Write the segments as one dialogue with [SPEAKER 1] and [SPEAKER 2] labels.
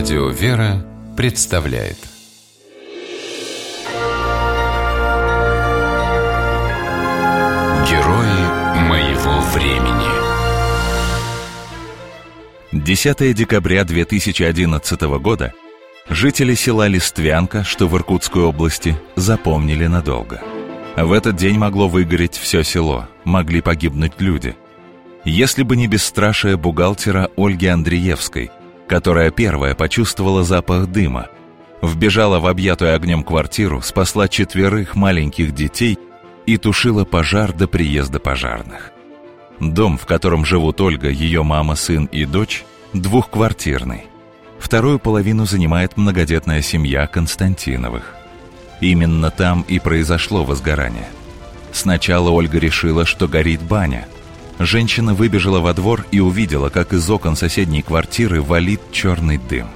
[SPEAKER 1] Радио «Вера» представляет Герои моего времени
[SPEAKER 2] 10 декабря 2011 года жители села Листвянка, что в Иркутской области, запомнили надолго. В этот день могло выгореть все село, могли погибнуть люди. Если бы не бесстрашие бухгалтера Ольги Андреевской – которая первая почувствовала запах дыма, вбежала в объятую огнем квартиру, спасла четверых маленьких детей и тушила пожар до приезда пожарных. Дом, в котором живут Ольга, ее мама, сын и дочь, двухквартирный. Вторую половину занимает многодетная семья Константиновых. Именно там и произошло возгорание. Сначала Ольга решила, что горит баня – Женщина выбежала во двор и увидела, как из окон соседней квартиры валит черный дым.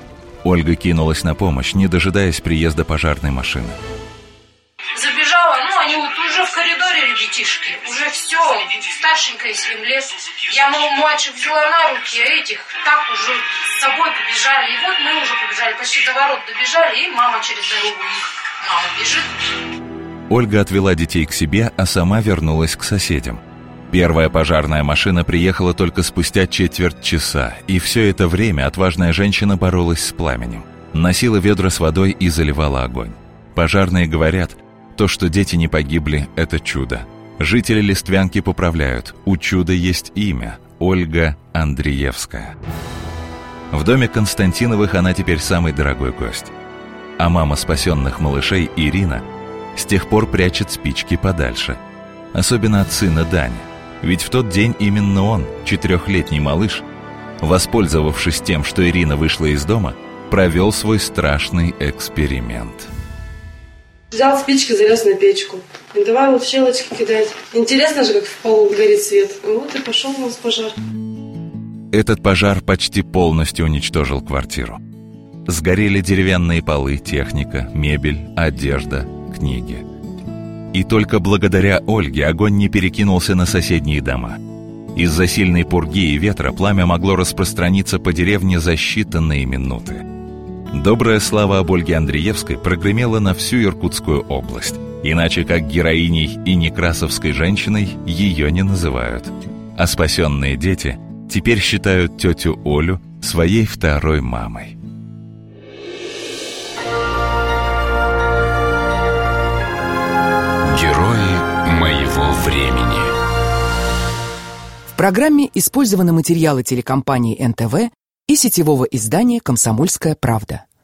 [SPEAKER 2] Ольга кинулась на помощь, не дожидаясь приезда пожарной машины.
[SPEAKER 3] Забежала, ну, они вот уже в коридоре, ребятишки, уже все, старшенькая 7 лет. Я, мол, младших взяла на руки, а этих так уже с собой побежали. И вот мы уже побежали, почти до ворот добежали, и мама через дорогу их, мама бежит.
[SPEAKER 2] Ольга отвела детей к себе, а сама вернулась к соседям. Первая пожарная машина приехала только спустя четверть часа, и все это время отважная женщина боролась с пламенем. Носила ведра с водой и заливала огонь. Пожарные говорят, то, что дети не погибли, это чудо. Жители Листвянки поправляют, у чуда есть имя – Ольга Андреевская. В доме Константиновых она теперь самый дорогой гость. А мама спасенных малышей Ирина с тех пор прячет спички подальше. Особенно от сына Дани – ведь в тот день именно он, четырехлетний малыш, воспользовавшись тем, что Ирина вышла из дома, провел свой страшный эксперимент.
[SPEAKER 4] Взял спички, залез на печку. И давай вот щелочки кидать. Интересно же, как в полу горит свет. Вот и пошел у нас пожар.
[SPEAKER 2] Этот пожар почти полностью уничтожил квартиру. Сгорели деревянные полы, техника, мебель, одежда, книги – и только благодаря Ольге огонь не перекинулся на соседние дома. Из-за сильной пурги и ветра пламя могло распространиться по деревне за считанные минуты. Добрая слава об Ольге Андреевской прогремела на всю Иркутскую область. Иначе как героиней и некрасовской женщиной ее не называют. А спасенные дети теперь считают тетю Олю своей второй мамой.
[SPEAKER 5] Программе использованы материалы телекомпании НТВ и сетевого издания «Комсомольская правда».